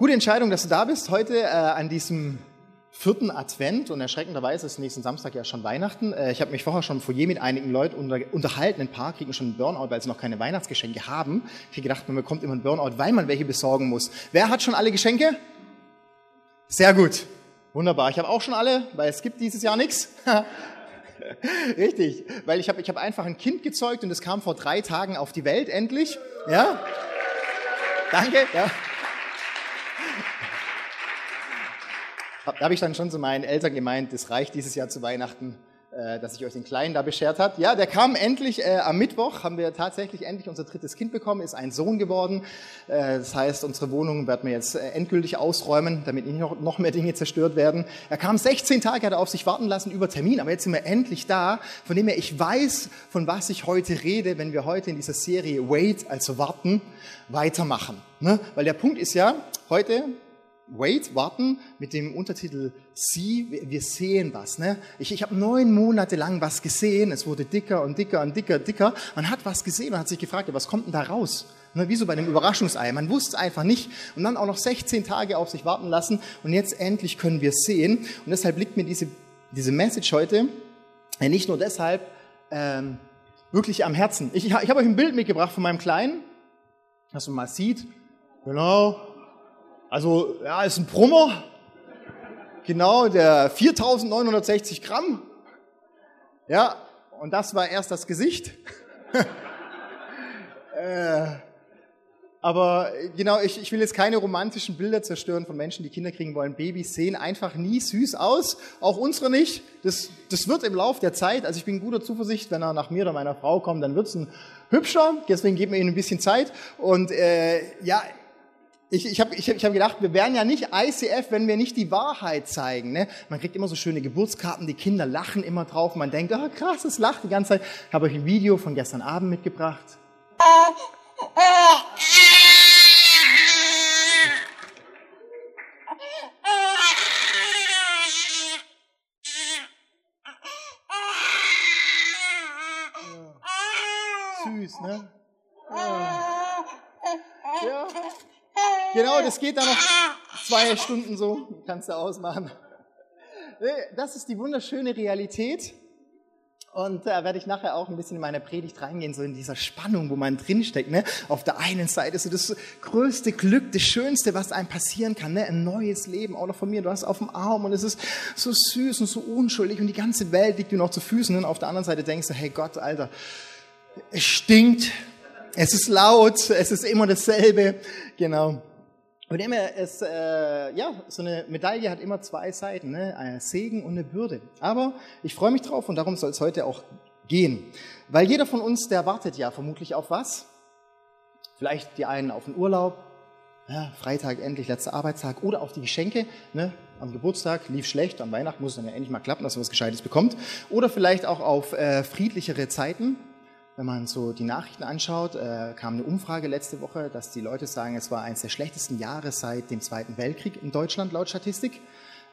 Gute Entscheidung, dass du da bist heute äh, an diesem vierten Advent und erschreckenderweise ist nächsten Samstag ja schon Weihnachten. Äh, ich habe mich vorher schon vor je mit einigen Leuten unter, unterhalten. Ein paar kriegen schon einen Burnout, weil sie noch keine Weihnachtsgeschenke haben. Ich habe gedacht, man bekommt immer einen Burnout, weil man welche besorgen muss. Wer hat schon alle Geschenke? Sehr gut. Wunderbar. Ich habe auch schon alle, weil es gibt dieses Jahr nichts. Richtig, weil ich habe ich hab einfach ein Kind gezeugt und es kam vor drei Tagen auf die Welt endlich. Ja? Danke. Ja. Da habe ich dann schon zu meinen Eltern gemeint, das reicht dieses Jahr zu Weihnachten, äh, dass ich euch den Kleinen da beschert hat. Ja, der kam endlich äh, am Mittwoch, haben wir tatsächlich endlich unser drittes Kind bekommen, ist ein Sohn geworden. Äh, das heißt, unsere Wohnung werden wir jetzt äh, endgültig ausräumen, damit nicht noch, noch mehr Dinge zerstört werden. Er kam 16 Tage, hat er auf sich warten lassen über Termin, aber jetzt sind wir endlich da, von dem her ich weiß, von was ich heute rede, wenn wir heute in dieser Serie Wait, also warten, weitermachen. Ne? Weil der Punkt ist ja, heute Wait, warten mit dem Untertitel Sie, wir sehen was. Ne? Ich, ich habe neun Monate lang was gesehen, es wurde dicker und dicker und dicker, dicker. Man hat was gesehen und hat sich gefragt, was kommt denn da raus? Ne, wie so bei einem Überraschungsei. Man wusste es einfach nicht und dann auch noch 16 Tage auf sich warten lassen und jetzt endlich können wir sehen. Und deshalb liegt mir diese, diese Message heute äh, nicht nur deshalb ähm, wirklich am Herzen. Ich, ich habe euch ein Bild mitgebracht von meinem Kleinen, dass man mal sieht. Genau, also, ja, ist ein Brummer. Genau, der 4960 Gramm. Ja, und das war erst das Gesicht. äh, aber genau, ich, ich will jetzt keine romantischen Bilder zerstören von Menschen, die Kinder kriegen wollen. Babys sehen einfach nie süß aus, auch unsere nicht. Das, das wird im Lauf der Zeit, also ich bin guter Zuversicht, wenn er nach mir oder meiner Frau kommt, dann wird's ein hübscher. Deswegen geben wir ihnen ein bisschen Zeit. Und äh, ja, ich, ich habe ich hab, ich hab gedacht, wir wären ja nicht ICF, wenn wir nicht die Wahrheit zeigen. Ne? Man kriegt immer so schöne Geburtskarten, die Kinder lachen immer drauf. Man denkt, oh, krass, es lacht die ganze Zeit. Ich habe euch ein Video von gestern Abend mitgebracht. Süß, ne? Ja. ja. Genau, das geht dann noch zwei Stunden so, kannst du ausmachen. Das ist die wunderschöne Realität. Und da werde ich nachher auch ein bisschen in meine Predigt reingehen, so in dieser Spannung, wo man drinsteckt. Ne? Auf der einen Seite ist so das größte Glück, das Schönste, was einem passieren kann. Ne? Ein neues Leben, auch noch von mir. Du hast auf dem Arm und es ist so süß und so unschuldig und die ganze Welt liegt dir noch zu Füßen. Und auf der anderen Seite denkst du, hey Gott, Alter, es stinkt, es ist laut, es ist immer dasselbe. Genau. Und immer es, äh, ja, so eine Medaille hat immer zwei Seiten, ne? ein Segen und eine Bürde. Aber ich freue mich drauf und darum soll es heute auch gehen. Weil jeder von uns, der wartet ja vermutlich auf was. Vielleicht die einen auf den Urlaub, ja, Freitag endlich, letzter Arbeitstag, oder auf die Geschenke. Ne? Am Geburtstag lief schlecht, am Weihnachten muss es dann ja endlich mal klappen, dass man was Gescheites bekommt. Oder vielleicht auch auf äh, friedlichere Zeiten, wenn man so die Nachrichten anschaut, äh, kam eine Umfrage letzte Woche, dass die Leute sagen, es war eines der schlechtesten Jahre seit dem Zweiten Weltkrieg in Deutschland laut Statistik,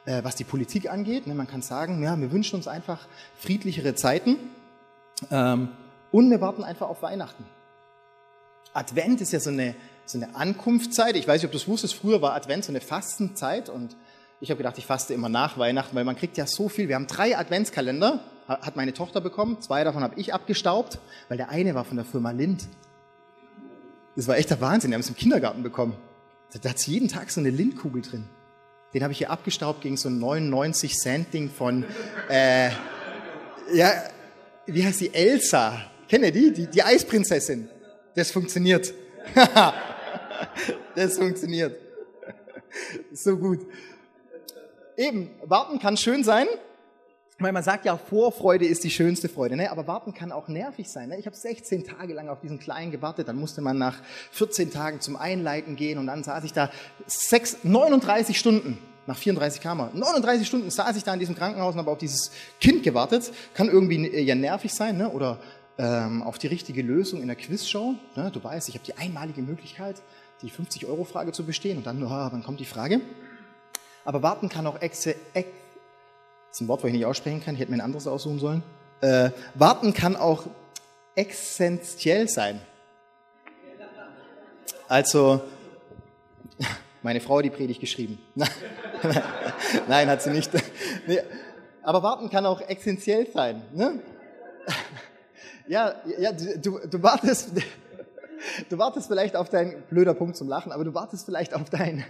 äh, was die Politik angeht. Ne, man kann sagen, ja, wir wünschen uns einfach friedlichere Zeiten ähm, und wir warten einfach auf Weihnachten. Advent ist ja so eine, so eine Ankunftszeit. Ich weiß nicht, ob du es wusstest, früher war Advent so eine Fastenzeit und ich habe gedacht, ich faste immer nach Weihnachten, weil man kriegt ja so viel. Wir haben drei Adventskalender hat meine Tochter bekommen, zwei davon habe ich abgestaubt, weil der eine war von der Firma Lind. Das war echt der Wahnsinn, wir haben es im Kindergarten bekommen. Da hat jeden Tag so eine Lindkugel drin. Den habe ich hier abgestaubt gegen so ein 99 Cent Ding von, äh, ja, wie heißt die? Elsa. Kennt ihr die? Die, die Eisprinzessin. Das funktioniert. das funktioniert. So gut. Eben, warten kann schön sein, weil man sagt ja, Vorfreude ist die schönste Freude, ne? aber warten kann auch nervig sein. Ne? Ich habe 16 Tage lang auf diesen Kleinen gewartet, dann musste man nach 14 Tagen zum Einleiten gehen und dann saß ich da 6, 39 Stunden, nach 34 kam er, 39 Stunden saß ich da in diesem Krankenhaus und habe auf dieses Kind gewartet. Kann irgendwie ja nervig sein ne? oder ähm, auf die richtige Lösung in der Quizshow. Ne? Du weißt, ich habe die einmalige Möglichkeit, die 50-Euro-Frage zu bestehen und dann, oh, wann kommt die Frage? Aber warten kann auch ex, ex ist ein Wort, was ich nicht aussprechen kann. Ich hätte mir ein anderes aussuchen sollen. Äh, warten kann auch essentiell sein. Also, Meine Frau hat die Predigt geschrieben. Nein, hat sie nicht. Nee. Aber warten kann auch essentiell sein. Ne? Ja, ja du, du, wartest, du wartest vielleicht auf dein, blöder Punkt zum Lachen, aber du wartest vielleicht auf dein,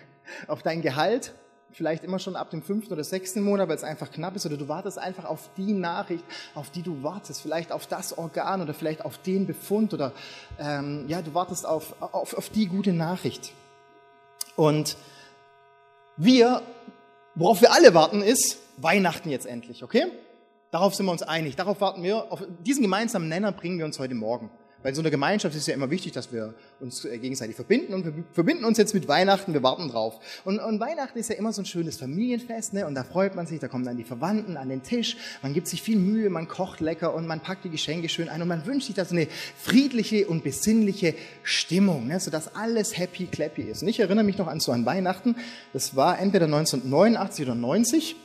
auf dein Gehalt, vielleicht immer schon ab dem fünften oder sechsten Monat, weil es einfach knapp ist, oder du wartest einfach auf die Nachricht, auf die du wartest, vielleicht auf das Organ oder vielleicht auf den Befund oder ähm, ja, du wartest auf, auf, auf die gute Nachricht. Und wir, worauf wir alle warten, ist Weihnachten jetzt endlich, okay? Darauf sind wir uns einig. Darauf warten wir. Auf diesen gemeinsamen Nenner bringen wir uns heute Morgen. Weil in so einer Gemeinschaft ist ja immer wichtig, dass wir uns äh, gegenseitig verbinden und wir verbinden uns jetzt mit Weihnachten, wir warten drauf. Und, und Weihnachten ist ja immer so ein schönes Familienfest, ne? Und da freut man sich, da kommen dann die Verwandten an den Tisch, man gibt sich viel Mühe, man kocht lecker und man packt die Geschenke schön ein und man wünscht sich da so eine friedliche und besinnliche Stimmung, ne? sodass alles happy clappy ist. Und ich erinnere mich noch an so ein Weihnachten, das war entweder 1989 oder 90,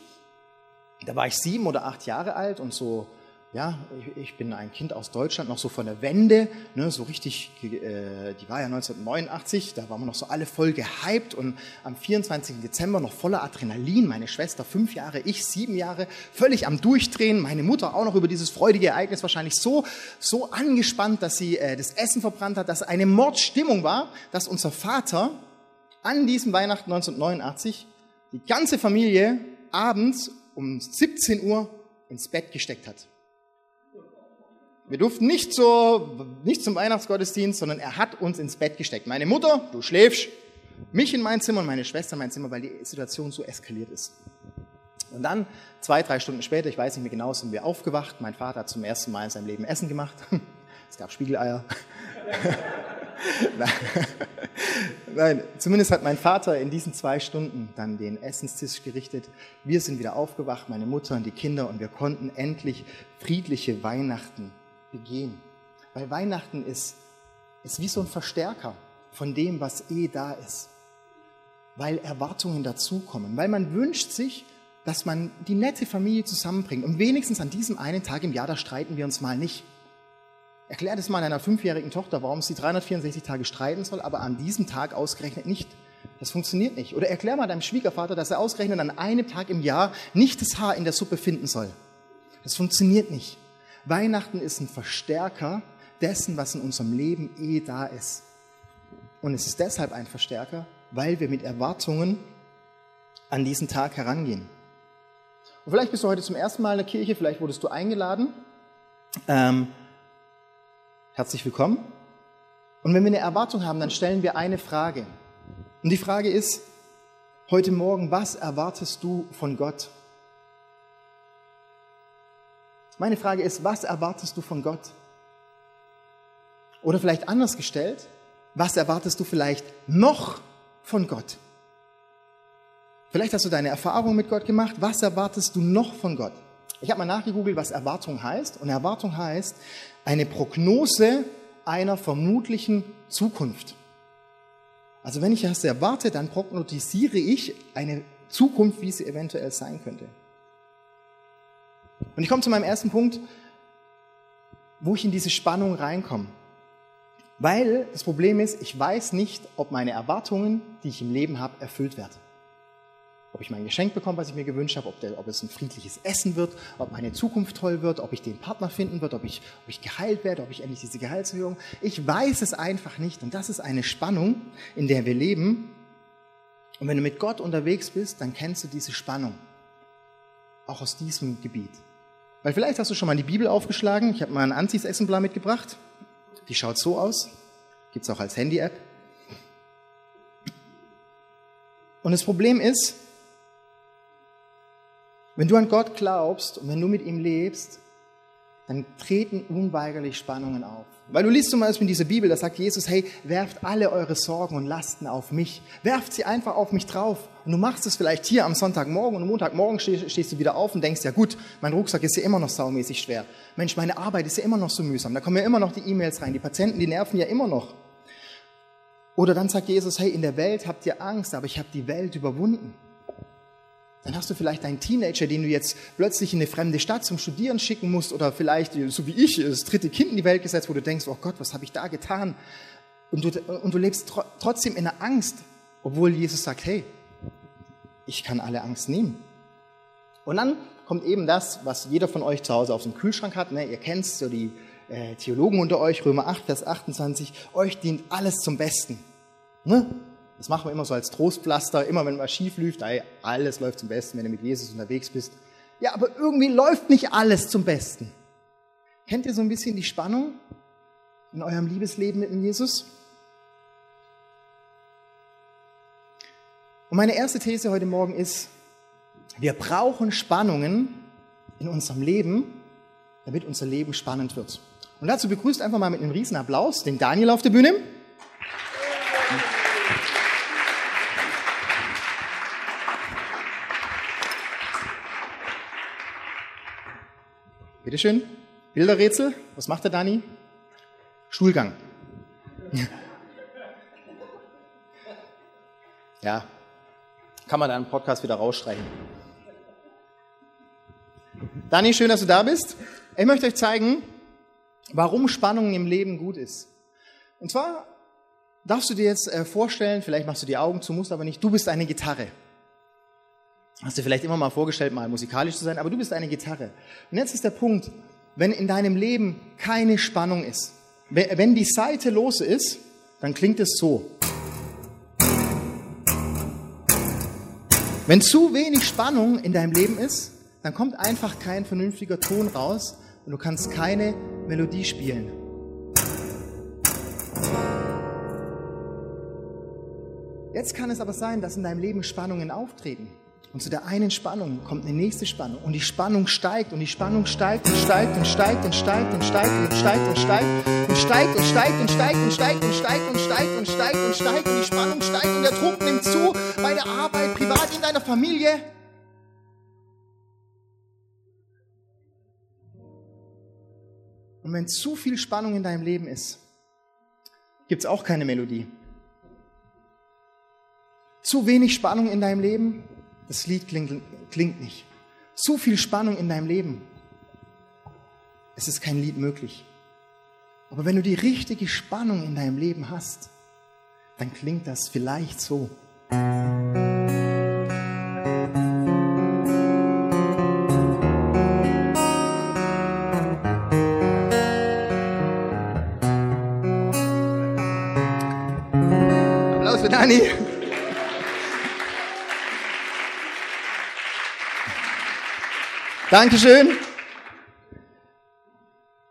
da war ich sieben oder acht Jahre alt und so ja, ich, bin ein Kind aus Deutschland, noch so von der Wende, ne, so richtig, äh, die war ja 1989, da waren wir noch so alle voll gehypt und am 24. Dezember noch voller Adrenalin, meine Schwester fünf Jahre, ich sieben Jahre, völlig am Durchdrehen, meine Mutter auch noch über dieses freudige Ereignis wahrscheinlich so, so angespannt, dass sie äh, das Essen verbrannt hat, dass eine Mordstimmung war, dass unser Vater an diesem Weihnachten 1989 die ganze Familie abends um 17 Uhr ins Bett gesteckt hat. Wir durften nicht, so, nicht zum Weihnachtsgottesdienst, sondern er hat uns ins Bett gesteckt. Meine Mutter, du schläfst, mich in mein Zimmer und meine Schwester in mein Zimmer, weil die Situation so eskaliert ist. Und dann, zwei, drei Stunden später, ich weiß nicht mehr genau, sind wir aufgewacht. Mein Vater hat zum ersten Mal in seinem Leben Essen gemacht. Es gab Spiegeleier. Nein, zumindest hat mein Vater in diesen zwei Stunden dann den Essenstisch gerichtet. Wir sind wieder aufgewacht, meine Mutter und die Kinder, und wir konnten endlich friedliche Weihnachten begehen. Weil Weihnachten ist, ist wie so ein Verstärker von dem, was eh da ist. Weil Erwartungen dazukommen. Weil man wünscht sich, dass man die nette Familie zusammenbringt. Und wenigstens an diesem einen Tag im Jahr, da streiten wir uns mal nicht. Erklär das mal einer fünfjährigen Tochter, warum sie 364 Tage streiten soll, aber an diesem Tag ausgerechnet nicht. Das funktioniert nicht. Oder erklär mal deinem Schwiegervater, dass er ausgerechnet an einem Tag im Jahr nicht das Haar in der Suppe finden soll. Das funktioniert nicht. Weihnachten ist ein Verstärker dessen, was in unserem Leben eh da ist. Und es ist deshalb ein Verstärker, weil wir mit Erwartungen an diesen Tag herangehen. Und vielleicht bist du heute zum ersten Mal in der Kirche, vielleicht wurdest du eingeladen. Ähm, herzlich willkommen. Und wenn wir eine Erwartung haben, dann stellen wir eine Frage. Und die Frage ist, heute Morgen, was erwartest du von Gott? Meine Frage ist, was erwartest du von Gott? Oder vielleicht anders gestellt, was erwartest du vielleicht noch von Gott? Vielleicht hast du deine Erfahrung mit Gott gemacht. Was erwartest du noch von Gott? Ich habe mal nachgegoogelt, was Erwartung heißt. Und Erwartung heißt eine Prognose einer vermutlichen Zukunft. Also wenn ich das erwarte, dann prognostisiere ich eine Zukunft, wie sie eventuell sein könnte. Und ich komme zu meinem ersten Punkt, wo ich in diese Spannung reinkomme. Weil das Problem ist, ich weiß nicht, ob meine Erwartungen, die ich im Leben habe, erfüllt werden. Ob ich mein Geschenk bekomme, was ich mir gewünscht habe, ob, der, ob, es ein friedliches Essen wird, ob meine Zukunft toll wird, ob ich den Partner finden wird, ob ich, ob ich geheilt werde, ob ich endlich diese Gehaltserhöhung. Ich weiß es einfach nicht. Und das ist eine Spannung, in der wir leben. Und wenn du mit Gott unterwegs bist, dann kennst du diese Spannung. Auch aus diesem Gebiet. Weil vielleicht hast du schon mal die Bibel aufgeschlagen. Ich habe mal ein Antis-Exemplar mitgebracht. Die schaut so aus. Gibt es auch als Handy-App. Und das Problem ist, wenn du an Gott glaubst und wenn du mit ihm lebst, dann treten unweigerlich Spannungen auf. Weil du liest zum Beispiel in dieser Bibel, da sagt Jesus, hey, werft alle eure Sorgen und Lasten auf mich. Werft sie einfach auf mich drauf. Und du machst es vielleicht hier am Sonntagmorgen und am Montagmorgen stehst, du wieder auf und denkst, ja gut, mein Rucksack ist ja immer noch saumäßig schwer. Mensch, meine Arbeit ist ja immer noch so mühsam. Da kommen ja immer noch die E-Mails rein. Die Patienten, die nerven ja immer noch. Oder dann sagt Jesus, hey, in der Welt habt ihr Angst, aber ich habe die Welt überwunden. Dann hast du vielleicht einen Teenager, den du jetzt plötzlich in eine fremde Stadt zum Studieren schicken musst oder vielleicht, so wie ich, das dritte Kind in die Welt gesetzt, wo du denkst, oh Gott, was habe ich da getan? Und du, und du lebst tr trotzdem in der Angst, obwohl Jesus sagt, hey, ich kann alle Angst nehmen. Und dann kommt eben das, was jeder von euch zu Hause auf dem Kühlschrank hat. Ne? Ihr kennt so die äh, Theologen unter euch, Römer 8, Vers 28. Euch dient alles zum Besten. Ne? Das machen wir immer so als Trostpflaster, immer wenn was schief läuft, ey, alles läuft zum Besten, wenn du mit Jesus unterwegs bist. Ja, aber irgendwie läuft nicht alles zum Besten. Kennt ihr so ein bisschen die Spannung in eurem Liebesleben mit dem Jesus? Und meine erste These heute Morgen ist, wir brauchen Spannungen in unserem Leben, damit unser Leben spannend wird. Und dazu begrüßt einfach mal mit einem riesen Applaus den Daniel auf der Bühne. Bitteschön. Bilderrätsel. Was macht der Dani? Stuhlgang. Ja, kann man da einen Podcast wieder rausstreichen. Dani, schön, dass du da bist. Ich möchte euch zeigen, warum Spannung im Leben gut ist. Und zwar darfst du dir jetzt äh, vorstellen, vielleicht machst du die Augen zu, musst aber nicht, du bist eine Gitarre. Hast du vielleicht immer mal vorgestellt, mal musikalisch zu sein, aber du bist eine Gitarre. Und jetzt ist der Punkt, wenn in deinem Leben keine Spannung ist, wenn die Seite los ist, dann klingt es so. Wenn zu wenig Spannung in deinem Leben ist, dann kommt einfach kein vernünftiger Ton raus und du kannst keine Melodie spielen. Jetzt kann es aber sein, dass in deinem Leben Spannungen auftreten. Und zu der einen Spannung kommt eine nächste Spannung. Und die Spannung steigt und die Spannung steigt und steigt und steigt und steigt und steigt und steigt und steigt und steigt und steigt und steigt und steigt und steigt und steigt und steigt und steigt und die Spannung steigt und der Druck nimmt zu bei der Arbeit, privat, in deiner Familie. Und wenn zu viel Spannung in deinem Leben ist, gibt es auch keine Melodie. Zu wenig Spannung in deinem Leben, das Lied klingt, klingt nicht. Zu viel Spannung in deinem Leben. Es ist kein Lied möglich. Aber wenn du die richtige Spannung in deinem Leben hast, dann klingt das vielleicht so. Applaus für Dani. Dankeschön.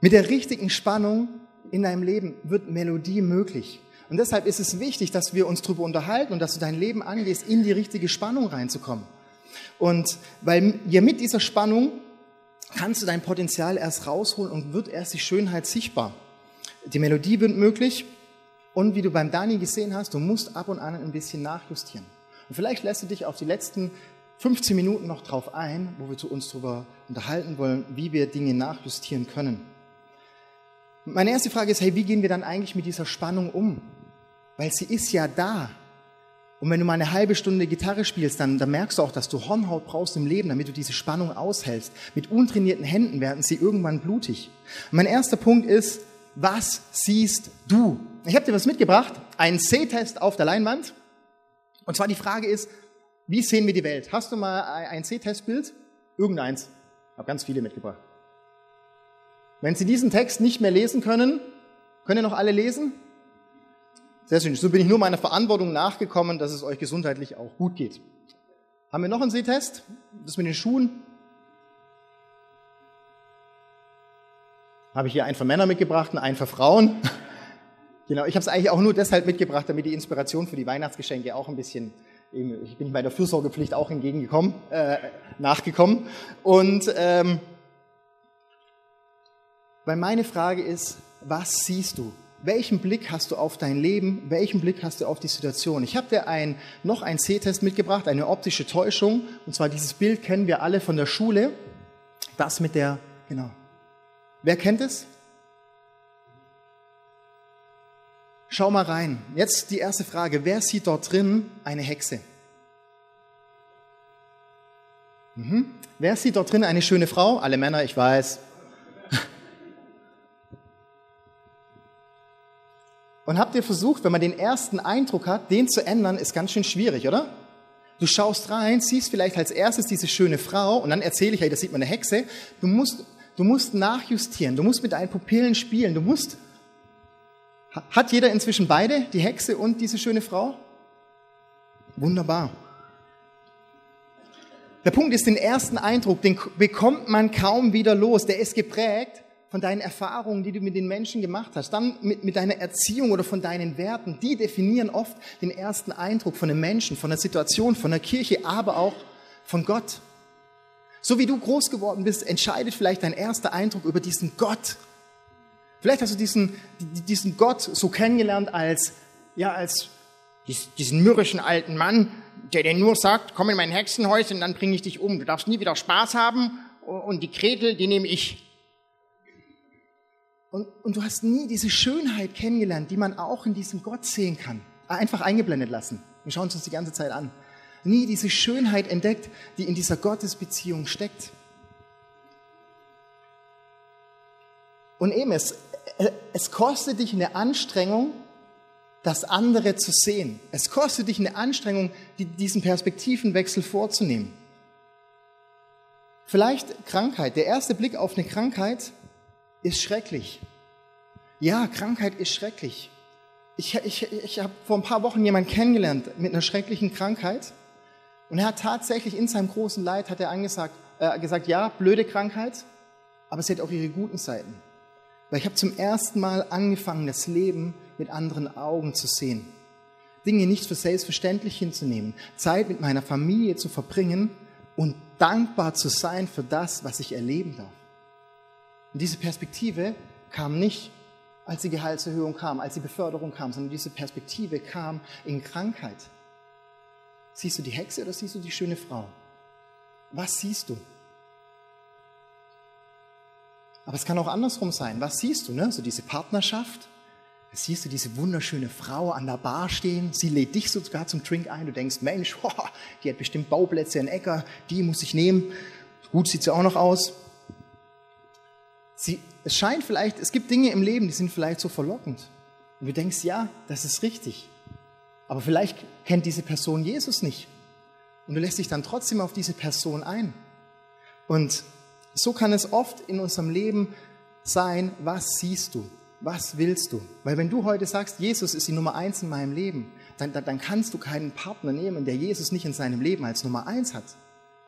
Mit der richtigen Spannung in deinem Leben wird Melodie möglich. Und deshalb ist es wichtig, dass wir uns darüber unterhalten und dass du dein Leben angehst, in die richtige Spannung reinzukommen. Und weil ja mit dieser Spannung kannst du dein Potenzial erst rausholen und wird erst die Schönheit sichtbar. Die Melodie wird möglich und wie du beim Dani gesehen hast, du musst ab und an ein bisschen nachjustieren. Und vielleicht lässt du dich auf die letzten 15 Minuten noch drauf ein, wo wir uns darüber unterhalten wollen, wie wir Dinge nachjustieren können. Meine erste Frage ist, hey, wie gehen wir dann eigentlich mit dieser Spannung um? Weil sie ist ja da. Und wenn du mal eine halbe Stunde Gitarre spielst, dann, dann merkst du auch, dass du Hornhaut brauchst im Leben, damit du diese Spannung aushältst. Mit untrainierten Händen werden sie irgendwann blutig. Mein erster Punkt ist, was siehst du? Ich habe dir was mitgebracht, einen C-Test auf der Leinwand. Und zwar die Frage ist, wie sehen wir die Welt? Hast du mal ein C-Testbild? Irgendeins. Ich habe ganz viele mitgebracht. Wenn Sie diesen Text nicht mehr lesen können, können ihr noch alle lesen? Sehr schön. So bin ich nur meiner Verantwortung nachgekommen, dass es euch gesundheitlich auch gut geht. Haben wir noch einen Sehtest? Das mit den Schuhen? Habe ich hier einen für Männer mitgebracht und einen für Frauen. Genau, ich habe es eigentlich auch nur deshalb mitgebracht, damit die Inspiration für die Weihnachtsgeschenke auch ein bisschen ich bin bei der Fürsorgepflicht auch entgegengekommen, äh, nachgekommen. Und ähm, weil meine Frage ist, was siehst du? Welchen Blick hast du auf dein Leben? Welchen Blick hast du auf die Situation? Ich habe dir ein, noch einen C-Test mitgebracht, eine optische Täuschung. Und zwar dieses Bild kennen wir alle von der Schule. Das mit der, genau. Wer kennt es? Schau mal rein. Jetzt die erste Frage. Wer sieht dort drin eine Hexe? Mhm. Wer sieht dort drin eine schöne Frau? Alle Männer, ich weiß. Und habt ihr versucht, wenn man den ersten Eindruck hat, den zu ändern, ist ganz schön schwierig, oder? Du schaust rein, siehst vielleicht als erstes diese schöne Frau und dann erzähle ich, hey, das sieht man eine Hexe. Du musst, du musst nachjustieren, du musst mit deinen Pupillen spielen, du musst. Hat jeder inzwischen beide, die Hexe und diese schöne Frau? Wunderbar. Der Punkt ist, den ersten Eindruck, den bekommt man kaum wieder los. Der ist geprägt von deinen Erfahrungen, die du mit den Menschen gemacht hast, dann mit, mit deiner Erziehung oder von deinen Werten, die definieren oft den ersten Eindruck von einem Menschen, von der Situation, von der Kirche, aber auch von Gott. So wie du groß geworden bist, entscheidet vielleicht dein erster Eindruck über diesen Gott. Vielleicht hast du diesen, diesen Gott so kennengelernt als, ja, als diesen mürrischen alten Mann, der dir nur sagt, komm in mein Hexenhäuschen, dann bringe ich dich um. Du darfst nie wieder Spaß haben und die Gretel, die nehme ich. Und, und du hast nie diese Schönheit kennengelernt, die man auch in diesem Gott sehen kann. Einfach eingeblendet lassen. Wir schauen uns das die ganze Zeit an. Nie diese Schönheit entdeckt, die in dieser Gottesbeziehung steckt. Und eben, es, es kostet dich eine Anstrengung, das andere zu sehen. Es kostet dich eine Anstrengung, diesen Perspektivenwechsel vorzunehmen. Vielleicht Krankheit. Der erste Blick auf eine Krankheit ist schrecklich. Ja, Krankheit ist schrecklich. Ich, ich, ich habe vor ein paar Wochen jemanden kennengelernt mit einer schrecklichen Krankheit. Und er hat tatsächlich in seinem großen Leid hat er angesagt, äh, gesagt, ja, blöde Krankheit, aber sie hat auch ihre guten Seiten. Weil ich habe zum ersten Mal angefangen, das Leben mit anderen Augen zu sehen. Dinge nicht für selbstverständlich hinzunehmen, Zeit mit meiner Familie zu verbringen und dankbar zu sein für das, was ich erleben darf. Und diese Perspektive kam nicht, als die Gehaltserhöhung kam, als die Beförderung kam, sondern diese Perspektive kam in Krankheit. Siehst du die Hexe oder siehst du die schöne Frau? Was siehst du? Aber es kann auch andersrum sein. Was siehst du? Ne? So diese Partnerschaft. Siehst du diese wunderschöne Frau an der Bar stehen. Sie lädt dich sogar zum Drink ein. Du denkst, Mensch, oh, die hat bestimmt Bauplätze in Äcker. Die muss ich nehmen. Gut sieht sie auch noch aus. Sie, es scheint vielleicht, es gibt Dinge im Leben, die sind vielleicht so verlockend. Und du denkst, ja, das ist richtig. Aber vielleicht kennt diese Person Jesus nicht. Und du lässt dich dann trotzdem auf diese Person ein. Und so kann es oft in unserem Leben sein, was siehst du? Was willst du? Weil wenn du heute sagst, Jesus ist die Nummer eins in meinem Leben, dann, dann, dann kannst du keinen Partner nehmen, der Jesus nicht in seinem Leben als Nummer eins hat.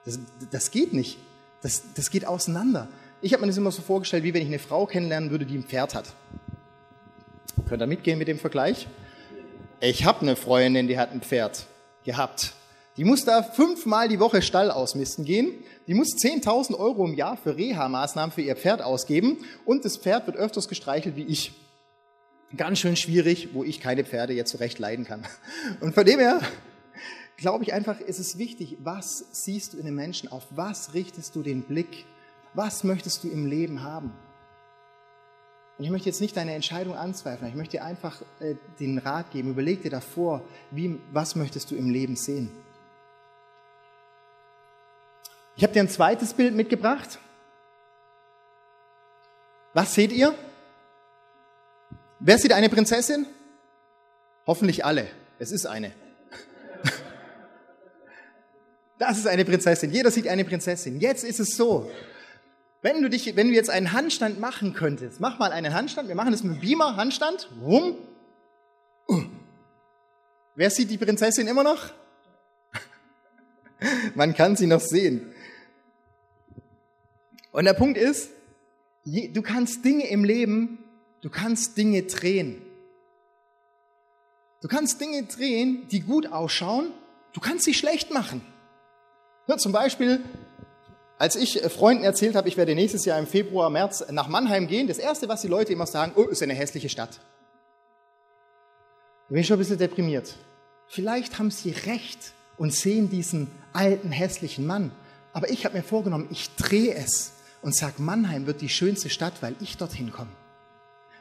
Das, das geht nicht. Das, das geht auseinander. Ich habe mir das immer so vorgestellt, wie wenn ich eine Frau kennenlernen würde, die ein Pferd hat. Könnt ihr mitgehen mit dem Vergleich? Ich habe eine Freundin, die hat ein Pferd gehabt. Die muss da fünfmal die Woche Stall ausmisten gehen. Die muss 10.000 Euro im Jahr für Reha-Maßnahmen für ihr Pferd ausgeben. Und das Pferd wird öfters gestreichelt wie ich. Ganz schön schwierig, wo ich keine Pferde jetzt so recht leiden kann. Und von dem her glaube ich einfach, ist es wichtig, was siehst du in den Menschen, auf was richtest du den Blick was möchtest du im Leben haben? Und ich möchte jetzt nicht deine Entscheidung anzweifeln, ich möchte dir einfach äh, den Rat geben. Überleg dir davor, wie, was möchtest du im Leben sehen? Ich habe dir ein zweites Bild mitgebracht. Was seht ihr? Wer sieht eine Prinzessin? Hoffentlich alle. Es ist eine. Das ist eine Prinzessin. Jeder sieht eine Prinzessin. Jetzt ist es so. Wenn du dich, wenn du jetzt einen Handstand machen könntest, mach mal einen Handstand. Wir machen das mit Beamer, Handstand. Uh. Wer sieht die Prinzessin immer noch? Man kann sie noch sehen. Und der Punkt ist, du kannst Dinge im Leben, du kannst Dinge drehen. Du kannst Dinge drehen, die gut ausschauen. Du kannst sie schlecht machen. Ja, zum Beispiel, als ich äh, Freunden erzählt habe, ich werde nächstes Jahr im Februar, März nach Mannheim gehen, das Erste, was die Leute immer sagen, oh, ist eine hässliche Stadt. Da bin ich schon ein bisschen deprimiert. Vielleicht haben sie recht und sehen diesen alten, hässlichen Mann. Aber ich habe mir vorgenommen, ich drehe es und sage, Mannheim wird die schönste Stadt, weil ich dorthin komme.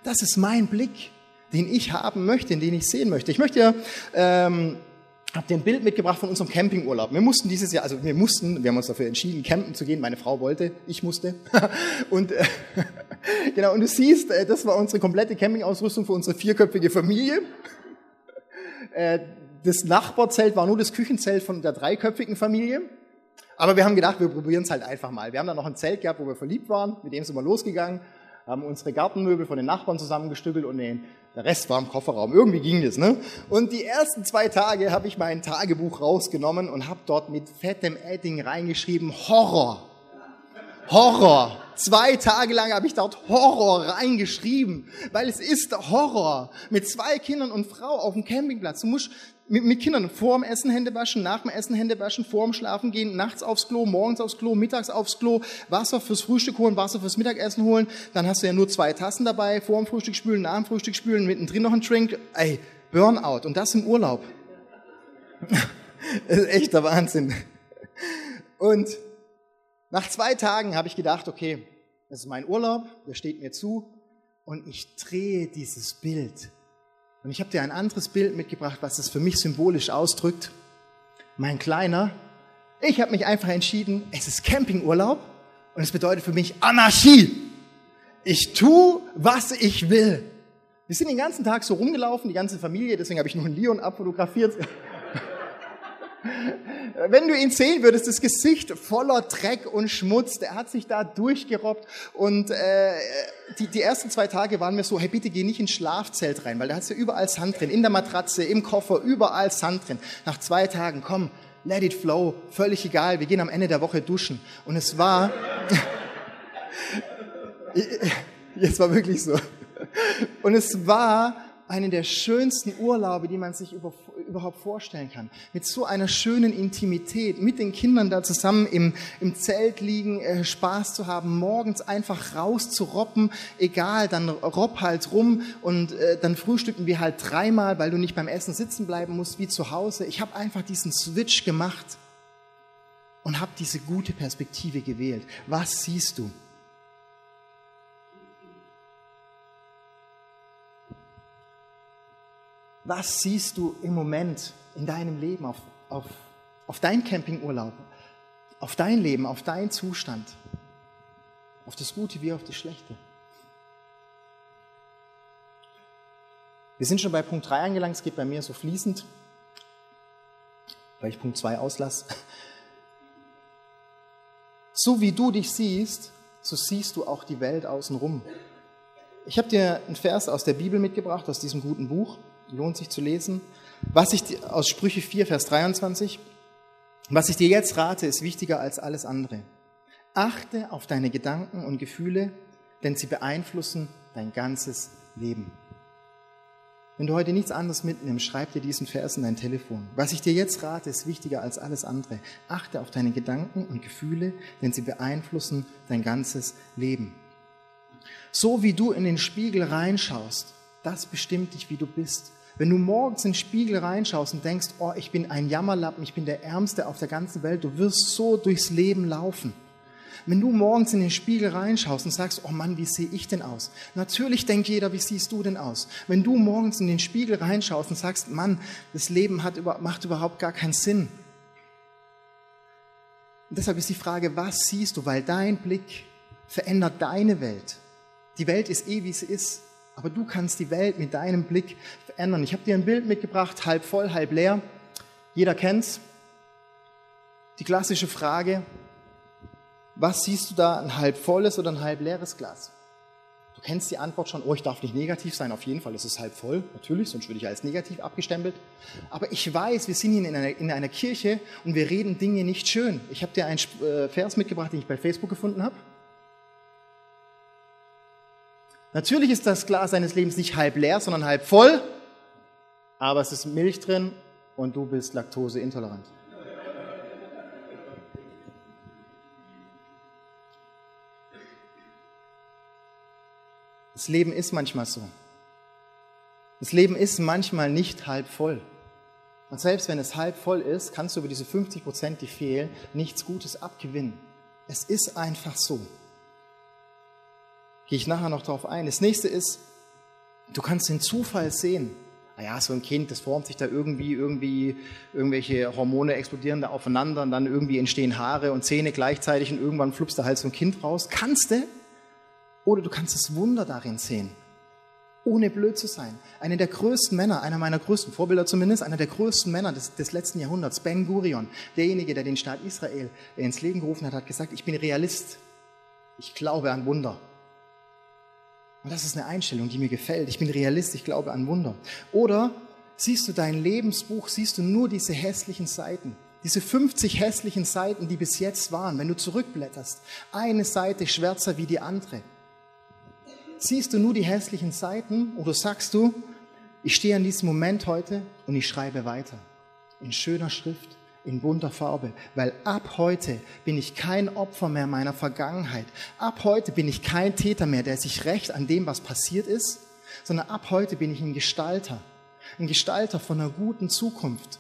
Das ist mein Blick, den ich haben möchte, den ich sehen möchte. Ich möchte ja ähm, habe dir ein Bild mitgebracht von unserem Campingurlaub. Wir mussten dieses Jahr, also wir mussten, wir haben uns dafür entschieden, campen zu gehen. Meine Frau wollte, ich musste. Und äh, genau, und du siehst, äh, das war unsere komplette Campingausrüstung für unsere vierköpfige Familie. Äh, das Nachbarzelt war nur das Küchenzelt von der dreiköpfigen Familie. Aber wir haben gedacht, wir probieren es halt einfach mal. Wir haben dann noch ein Zelt gehabt, wo wir verliebt waren. Mit dem sind wir losgegangen, haben unsere Gartenmöbel von den Nachbarn zusammengestückelt und den, der Rest war im Kofferraum. Irgendwie ging das, ne? Und die ersten zwei Tage habe ich mein Tagebuch rausgenommen und habe dort mit fettem Edding reingeschrieben, Horror. Horror. Zwei Tage lang habe ich dort Horror reingeschrieben, weil es ist Horror. Mit zwei Kindern und Frau auf dem Campingplatz. Du musst mit, mit Kindern dem Essen Hände waschen, nach dem Essen Hände waschen, vor dem Schlafen gehen, nachts aufs Klo, morgens aufs Klo, mittags aufs Klo, Wasser fürs Frühstück holen, Wasser fürs Mittagessen holen. Dann hast du ja nur zwei Tassen dabei, vor dem Frühstück spülen, nach dem Frühstück spülen, mittendrin noch ein Drink. Ey, Burnout. Und das im Urlaub. das ist echt der Wahnsinn. Und nach zwei Tagen habe ich gedacht, okay, das ist mein Urlaub, der steht mir zu und ich drehe dieses Bild. Und ich habe dir ein anderes Bild mitgebracht, was es für mich symbolisch ausdrückt. Mein Kleiner, ich habe mich einfach entschieden, es ist Campingurlaub und es bedeutet für mich Anarchie. Ich tu, was ich will. Wir sind den ganzen Tag so rumgelaufen, die ganze Familie, deswegen habe ich nur einen Leon abfotografiert. Wenn du ihn sehen würdest, das Gesicht voller Dreck und Schmutz, der hat sich da durchgerobbt und äh, die, die ersten zwei Tage waren mir so, hey bitte geh nicht ins Schlafzelt rein, weil da hast du überall Sand drin, in der Matratze, im Koffer, überall Sand drin. Nach zwei Tagen, komm, let it flow, völlig egal, wir gehen am Ende der Woche duschen. Und es war, jetzt war wirklich so. Und es war einen der schönsten Urlaube, die man sich über, überhaupt vorstellen kann. Mit so einer schönen Intimität, mit den Kindern da zusammen im, im Zelt liegen, äh, Spaß zu haben, morgens einfach raus zu robben, egal, dann robb halt rum und äh, dann frühstücken wir halt dreimal, weil du nicht beim Essen sitzen bleiben musst wie zu Hause. Ich habe einfach diesen Switch gemacht und habe diese gute Perspektive gewählt. Was siehst du? Was siehst du im Moment in deinem Leben, auf, auf, auf dein Campingurlaub, auf dein Leben, auf deinen Zustand, auf das Gute wie auf das Schlechte? Wir sind schon bei Punkt 3 angelangt, es geht bei mir so fließend, weil ich Punkt 2 auslasse. So wie du dich siehst, so siehst du auch die Welt außenrum. Ich habe dir einen Vers aus der Bibel mitgebracht, aus diesem guten Buch lohnt sich zu lesen. Was ich aus Sprüche 4, Vers 23, was ich dir jetzt rate, ist wichtiger als alles andere. Achte auf deine Gedanken und Gefühle, denn sie beeinflussen dein ganzes Leben. Wenn du heute nichts anderes mitnimmst, schreib dir diesen Vers in dein Telefon. Was ich dir jetzt rate, ist wichtiger als alles andere. Achte auf deine Gedanken und Gefühle, denn sie beeinflussen dein ganzes Leben. So wie du in den Spiegel reinschaust, das bestimmt dich, wie du bist. Wenn du morgens in den Spiegel reinschaust und denkst, oh, ich bin ein Jammerlappen, ich bin der Ärmste auf der ganzen Welt, du wirst so durchs Leben laufen. Wenn du morgens in den Spiegel reinschaust und sagst, oh Mann, wie sehe ich denn aus? Natürlich denkt jeder, wie siehst du denn aus? Wenn du morgens in den Spiegel reinschaust und sagst, Mann, das Leben hat, macht überhaupt gar keinen Sinn. Und deshalb ist die Frage, was siehst du? Weil dein Blick verändert deine Welt. Die Welt ist eh, wie sie ist. Aber du kannst die Welt mit deinem Blick verändern. Ich habe dir ein Bild mitgebracht, halb voll, halb leer. Jeder kennt's. Die klassische Frage, was siehst du da, ein halb volles oder ein halb leeres Glas? Du kennst die Antwort schon, oh, ich darf nicht negativ sein, auf jeden Fall, es ist halb voll, natürlich, sonst würde ich als negativ abgestempelt. Aber ich weiß, wir sind hier in einer, in einer Kirche und wir reden Dinge nicht schön. Ich habe dir einen äh, Vers mitgebracht, den ich bei Facebook gefunden habe. Natürlich ist das Glas deines Lebens nicht halb leer, sondern halb voll, aber es ist Milch drin und du bist laktoseintolerant. Das Leben ist manchmal so. Das Leben ist manchmal nicht halb voll. Und selbst wenn es halb voll ist, kannst du über diese 50 Prozent, die fehlen, nichts Gutes abgewinnen. Es ist einfach so. Gehe ich nachher noch darauf ein. Das nächste ist, du kannst den Zufall sehen. Naja, so ein Kind, das formt sich da irgendwie, irgendwie, irgendwelche Hormone explodieren da aufeinander und dann irgendwie entstehen Haare und Zähne gleichzeitig und irgendwann flupst da halt so ein Kind raus. Kannst du? Oder du kannst das Wunder darin sehen, ohne blöd zu sein. Einer der größten Männer, einer meiner größten Vorbilder zumindest, einer der größten Männer des, des letzten Jahrhunderts, Ben Gurion, derjenige, der den Staat Israel ins Leben gerufen hat, hat gesagt, ich bin Realist. Ich glaube an Wunder. Und das ist eine Einstellung, die mir gefällt. Ich bin Realist, ich glaube an Wunder. Oder siehst du dein Lebensbuch, siehst du nur diese hässlichen Seiten. Diese 50 hässlichen Seiten, die bis jetzt waren, wenn du zurückblätterst, eine Seite schwärzer wie die andere. Siehst du nur die hässlichen Seiten oder sagst du, ich stehe an diesem Moment heute und ich schreibe weiter. In schöner Schrift, in bunter Farbe, weil ab heute bin ich kein Opfer mehr meiner Vergangenheit. Ab heute bin ich kein Täter mehr, der sich rächt an dem, was passiert ist, sondern ab heute bin ich ein Gestalter, ein Gestalter von einer guten Zukunft.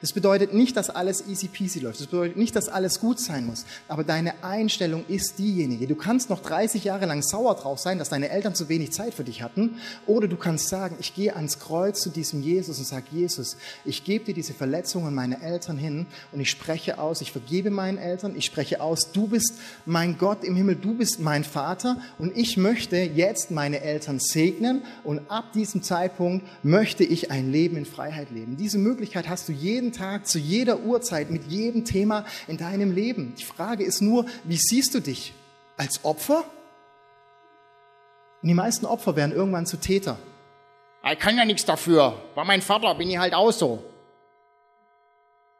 Das bedeutet nicht, dass alles easy peasy läuft. Das bedeutet nicht, dass alles gut sein muss. Aber deine Einstellung ist diejenige. Du kannst noch 30 Jahre lang sauer drauf sein, dass deine Eltern zu wenig Zeit für dich hatten. Oder du kannst sagen, ich gehe ans Kreuz zu diesem Jesus und sage, Jesus, ich gebe dir diese Verletzungen meiner Eltern hin und ich spreche aus, ich vergebe meinen Eltern, ich spreche aus, du bist mein Gott im Himmel, du bist mein Vater und ich möchte jetzt meine Eltern segnen und ab diesem Zeitpunkt möchte ich ein Leben in Freiheit leben. Diese Möglichkeit hast du jeden jeden Tag, zu jeder Uhrzeit, mit jedem Thema in deinem Leben. Die Frage ist nur, wie siehst du dich? Als Opfer? Und die meisten Opfer werden irgendwann zu Täter. Ich kann ja nichts dafür. War mein Vater, bin ich halt auch so.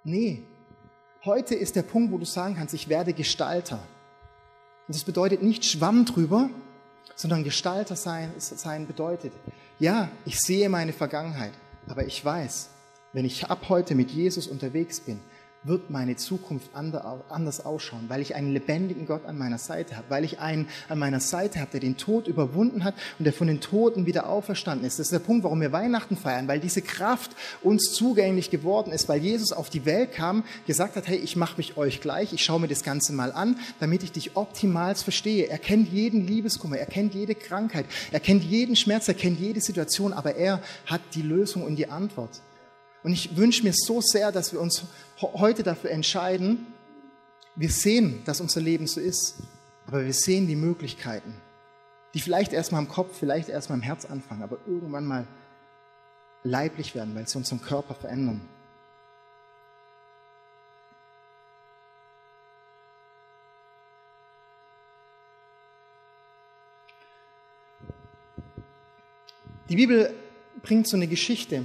Nee. Heute ist der Punkt, wo du sagen kannst, ich werde Gestalter. Und das bedeutet nicht Schwamm drüber, sondern Gestalter sein, sein bedeutet, ja, ich sehe meine Vergangenheit, aber ich weiß, wenn ich ab heute mit Jesus unterwegs bin, wird meine Zukunft anders ausschauen, weil ich einen lebendigen Gott an meiner Seite habe, weil ich einen an meiner Seite habe, der den Tod überwunden hat und der von den Toten wieder auferstanden ist. Das ist der Punkt, warum wir Weihnachten feiern, weil diese Kraft uns zugänglich geworden ist, weil Jesus auf die Welt kam, gesagt hat, hey, ich mache mich euch gleich, ich schaue mir das Ganze mal an, damit ich dich optimal verstehe. Er kennt jeden Liebeskummer, er kennt jede Krankheit, er kennt jeden Schmerz, er kennt jede Situation, aber er hat die Lösung und die Antwort. Und ich wünsche mir so sehr, dass wir uns heute dafür entscheiden, wir sehen, dass unser Leben so ist, aber wir sehen die Möglichkeiten, die vielleicht erstmal im Kopf, vielleicht erstmal im Herz anfangen, aber irgendwann mal leiblich werden, weil sie unseren Körper verändern. Die Bibel bringt so eine Geschichte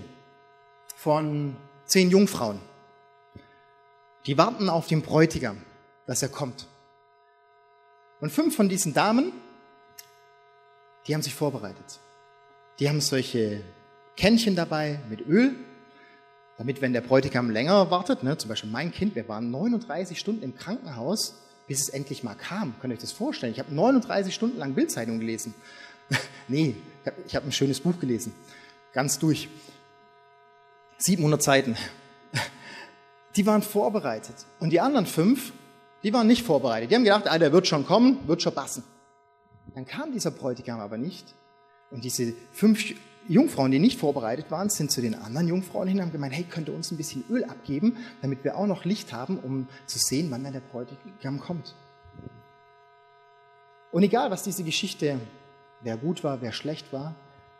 von zehn Jungfrauen. Die warten auf den Bräutigam, dass er kommt. Und fünf von diesen Damen, die haben sich vorbereitet. Die haben solche Kännchen dabei mit Öl, damit, wenn der Bräutigam länger wartet, ne, zum Beispiel mein Kind, wir waren 39 Stunden im Krankenhaus, bis es endlich mal kam. Könnt ihr euch das vorstellen? Ich habe 39 Stunden lang Bildzeitung gelesen. nee, ich habe hab ein schönes Buch gelesen. Ganz durch. 700 Seiten. Die waren vorbereitet. Und die anderen fünf, die waren nicht vorbereitet. Die haben gedacht, ah, der wird schon kommen, wird schon passen. Dann kam dieser Bräutigam aber nicht. Und diese fünf Jungfrauen, die nicht vorbereitet waren, sind zu den anderen Jungfrauen hin und haben gemeint, hey, könnt ihr uns ein bisschen Öl abgeben, damit wir auch noch Licht haben, um zu sehen, wann dann der Bräutigam kommt. Und egal, was diese Geschichte, wer gut war, wer schlecht war,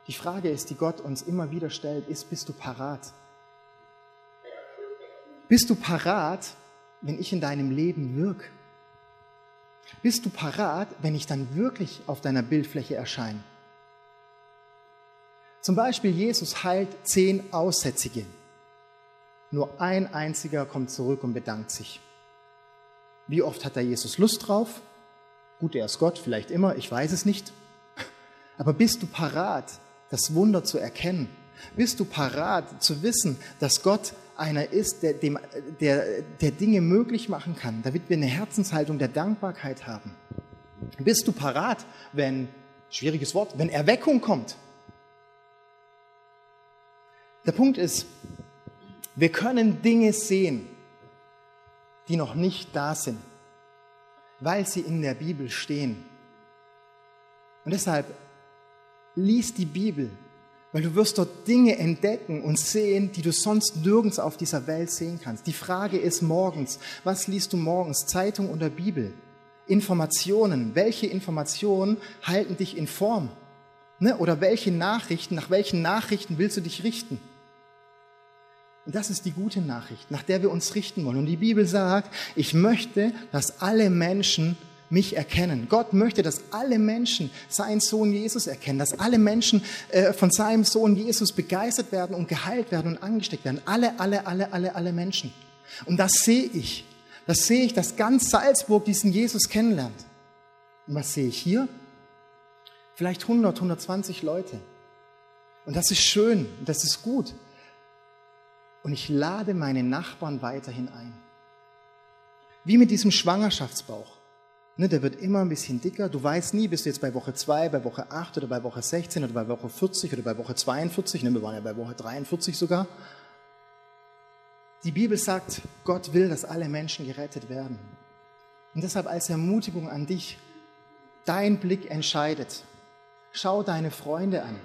die Frage ist, die Gott uns immer wieder stellt, ist, bist du parat? Bist du parat, wenn ich in deinem Leben wirke? Bist du parat, wenn ich dann wirklich auf deiner Bildfläche erscheine? Zum Beispiel, Jesus heilt zehn Aussätzige. Nur ein einziger kommt zurück und bedankt sich. Wie oft hat da Jesus Lust drauf? Gut, er ist Gott, vielleicht immer, ich weiß es nicht. Aber bist du parat, das Wunder zu erkennen? Bist du parat zu wissen, dass Gott einer ist, der, dem, der, der Dinge möglich machen kann, damit wir eine Herzenshaltung der Dankbarkeit haben. Bist du parat, wenn, schwieriges Wort, wenn Erweckung kommt? Der Punkt ist, wir können Dinge sehen, die noch nicht da sind, weil sie in der Bibel stehen. Und deshalb lies die Bibel, weil du wirst dort Dinge entdecken und sehen, die du sonst nirgends auf dieser Welt sehen kannst. Die Frage ist morgens, was liest du morgens, Zeitung oder Bibel? Informationen, welche Informationen halten dich in Form? Ne? Oder welche Nachrichten, nach welchen Nachrichten willst du dich richten? Und das ist die gute Nachricht, nach der wir uns richten wollen. Und die Bibel sagt, ich möchte, dass alle Menschen mich erkennen. Gott möchte, dass alle Menschen seinen Sohn Jesus erkennen, dass alle Menschen äh, von seinem Sohn Jesus begeistert werden und geheilt werden und angesteckt werden. Alle, alle, alle, alle, alle Menschen. Und das sehe ich. Das sehe ich, dass ganz Salzburg diesen Jesus kennenlernt. Und was sehe ich hier? Vielleicht 100, 120 Leute. Und das ist schön, das ist gut. Und ich lade meine Nachbarn weiterhin ein. Wie mit diesem Schwangerschaftsbauch. Ne, der wird immer ein bisschen dicker. Du weißt nie, bist du jetzt bei Woche 2, bei Woche 8 oder bei Woche 16 oder bei Woche 40 oder bei Woche 42. Ne, wir waren ja bei Woche 43 sogar. Die Bibel sagt, Gott will, dass alle Menschen gerettet werden. Und deshalb als Ermutigung an dich, dein Blick entscheidet. Schau deine Freunde an.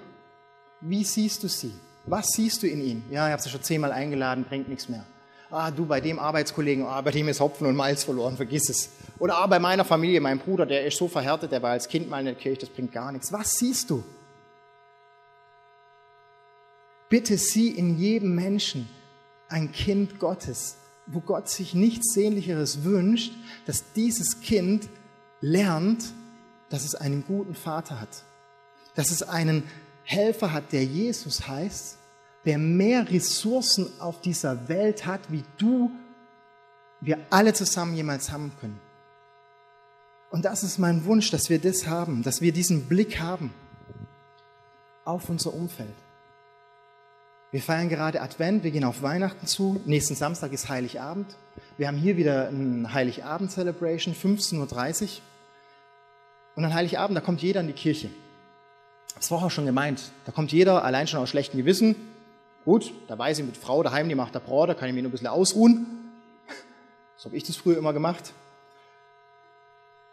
Wie siehst du sie? Was siehst du in ihnen? Ja, ich habe sie schon zehnmal eingeladen, bringt nichts mehr. Ah, du, bei dem Arbeitskollegen, ah, bei dem ist Hopfen und Malz verloren, vergiss es. Oder ah, bei meiner Familie, mein Bruder, der ist so verhärtet, der war als Kind mal in der Kirche, das bringt gar nichts. Was siehst du? Bitte sieh in jedem Menschen ein Kind Gottes, wo Gott sich nichts Sehnlicheres wünscht, dass dieses Kind lernt, dass es einen guten Vater hat, dass es einen Helfer hat, der Jesus heißt, der mehr Ressourcen auf dieser Welt hat, wie du, wir alle zusammen jemals haben können. Und das ist mein Wunsch, dass wir das haben, dass wir diesen Blick haben auf unser Umfeld. Wir feiern gerade Advent, wir gehen auf Weihnachten zu. Nächsten Samstag ist Heiligabend. Wir haben hier wieder ein Heiligabend-Celebration, 15.30 Uhr. Und an Heiligabend, da kommt jeder in die Kirche. Das war auch schon gemeint. Da kommt jeder allein schon aus schlechtem Gewissen. Gut, da weiß ich mit Frau daheim, die macht der Brot, da kann ich mich nur ein bisschen ausruhen. So habe ich das früher immer gemacht.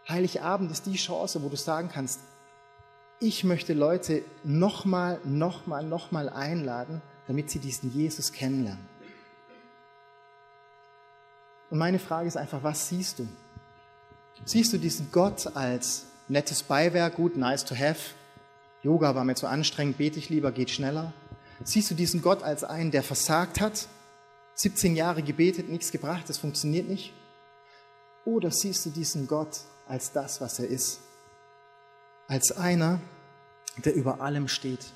Heiligabend ist die Chance, wo du sagen kannst, ich möchte Leute nochmal, nochmal, nochmal einladen, damit sie diesen Jesus kennenlernen. Und meine Frage ist einfach, was siehst du? Siehst du diesen Gott als nettes Beiwerk, gut, nice to have? Yoga war mir zu anstrengend, bete ich lieber, geht schneller. Siehst du diesen Gott als einen, der versagt hat? 17 Jahre gebetet, nichts gebracht, das funktioniert nicht? Oder siehst du diesen Gott als das, was er ist? Als einer, der über allem steht,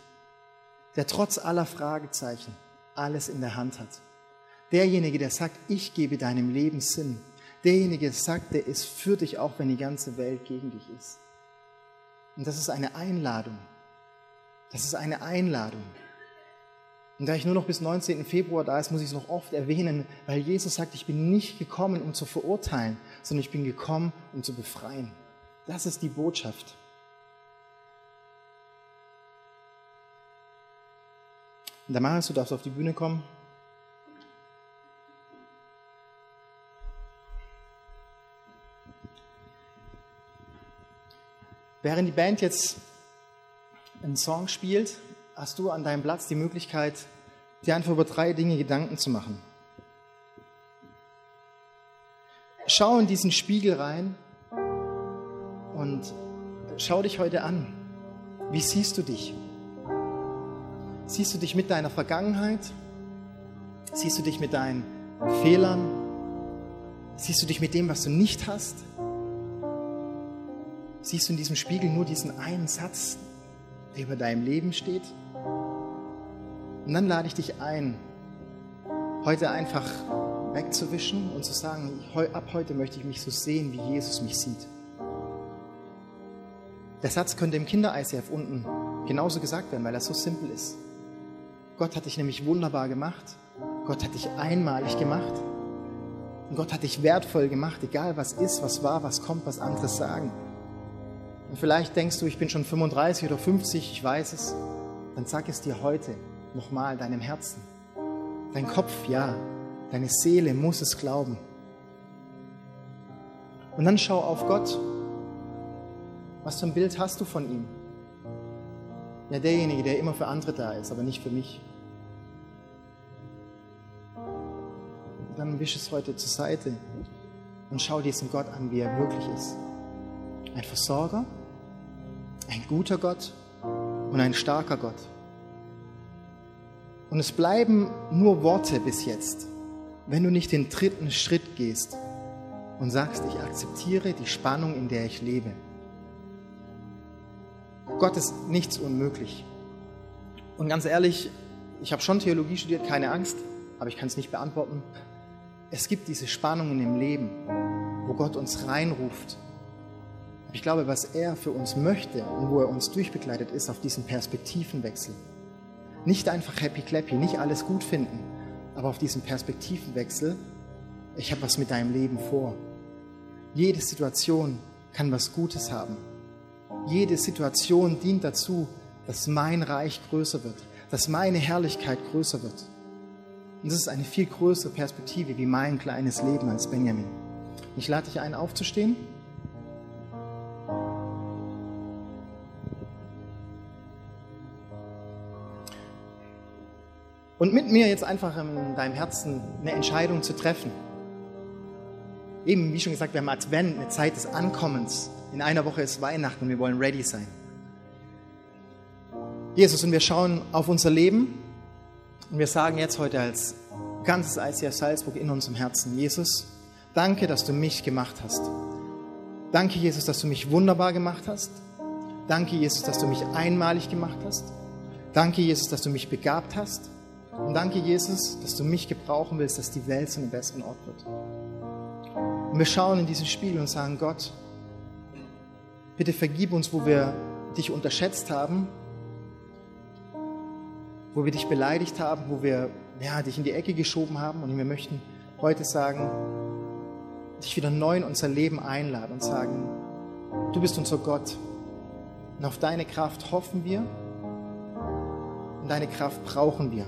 der trotz aller Fragezeichen alles in der Hand hat. Derjenige, der sagt, ich gebe deinem Leben Sinn. Derjenige, der sagt, der ist für dich, auch wenn die ganze Welt gegen dich ist. Und das ist eine Einladung. Das ist eine Einladung. Und da ich nur noch bis 19. Februar da ist, muss ich es noch oft erwähnen, weil Jesus sagt, ich bin nicht gekommen, um zu verurteilen, sondern ich bin gekommen, um zu befreien. Das ist die Botschaft. Und Damaris, du darfst auf die Bühne kommen. Während die Band jetzt einen Song spielt, hast du an deinem Platz die Möglichkeit, dir einfach über drei Dinge Gedanken zu machen. Schau in diesen Spiegel rein und schau dich heute an. Wie siehst du dich? Siehst du dich mit deiner Vergangenheit? Siehst du dich mit deinen Fehlern? Siehst du dich mit dem, was du nicht hast? Siehst du in diesem Spiegel nur diesen einen Satz, der über deinem Leben steht? Und dann lade ich dich ein, heute einfach wegzuwischen und zu sagen, ab heute möchte ich mich so sehen, wie Jesus mich sieht. Der Satz könnte im Kinder-ICF unten genauso gesagt werden, weil er so simpel ist. Gott hat dich nämlich wunderbar gemacht. Gott hat dich einmalig gemacht. Und Gott hat dich wertvoll gemacht, egal was ist, was war, was kommt, was andere sagen. Und vielleicht denkst du, ich bin schon 35 oder 50, ich weiß es. Dann sag es dir heute nochmal deinem Herzen. Dein Kopf, ja. Deine Seele muss es glauben. Und dann schau auf Gott. Was für ein Bild hast du von ihm? Ja, derjenige, der immer für andere da ist, aber nicht für mich. Dann wisch es heute zur Seite und schau diesen Gott an, wie er wirklich ist. ein Versorger, ein guter Gott und ein starker Gott. Und es bleiben nur Worte bis jetzt, wenn du nicht den dritten Schritt gehst und sagst, ich akzeptiere die Spannung, in der ich lebe. Gott ist nichts unmöglich. Und ganz ehrlich, ich habe schon Theologie studiert, keine Angst, aber ich kann es nicht beantworten. Es gibt diese Spannungen im Leben, wo Gott uns reinruft. Ich glaube, was er für uns möchte und wo er uns durchbegleitet, ist auf diesen Perspektivenwechsel. Nicht einfach happy clappy, nicht alles gut finden, aber auf diesen Perspektivenwechsel, ich habe was mit deinem Leben vor. Jede Situation kann was Gutes haben. Jede Situation dient dazu, dass mein Reich größer wird, dass meine Herrlichkeit größer wird. Und das ist eine viel größere Perspektive wie mein kleines Leben als Benjamin. Ich lade dich ein, aufzustehen. Und mit mir jetzt einfach in deinem Herzen eine Entscheidung zu treffen. Eben, wie schon gesagt, wir haben Advent, eine Zeit des Ankommens. In einer Woche ist Weihnachten und wir wollen ready sein. Jesus, und wir schauen auf unser Leben und wir sagen jetzt heute als ganzes ICF Salzburg in unserem Herzen, Jesus, danke, dass du mich gemacht hast. Danke, Jesus, dass du mich wunderbar gemacht hast. Danke, Jesus, dass du mich einmalig gemacht hast. Danke, Jesus, dass du mich begabt hast. Und danke, Jesus, dass du mich gebrauchen willst, dass die Welt zu einem besseren Ort wird. Und wir schauen in diesen Spiegel und sagen, Gott, bitte vergib uns, wo wir dich unterschätzt haben, wo wir dich beleidigt haben, wo wir ja, dich in die Ecke geschoben haben. Und wir möchten heute sagen, dich wieder neu in unser Leben einladen und sagen, du bist unser Gott. Und auf deine Kraft hoffen wir und deine Kraft brauchen wir.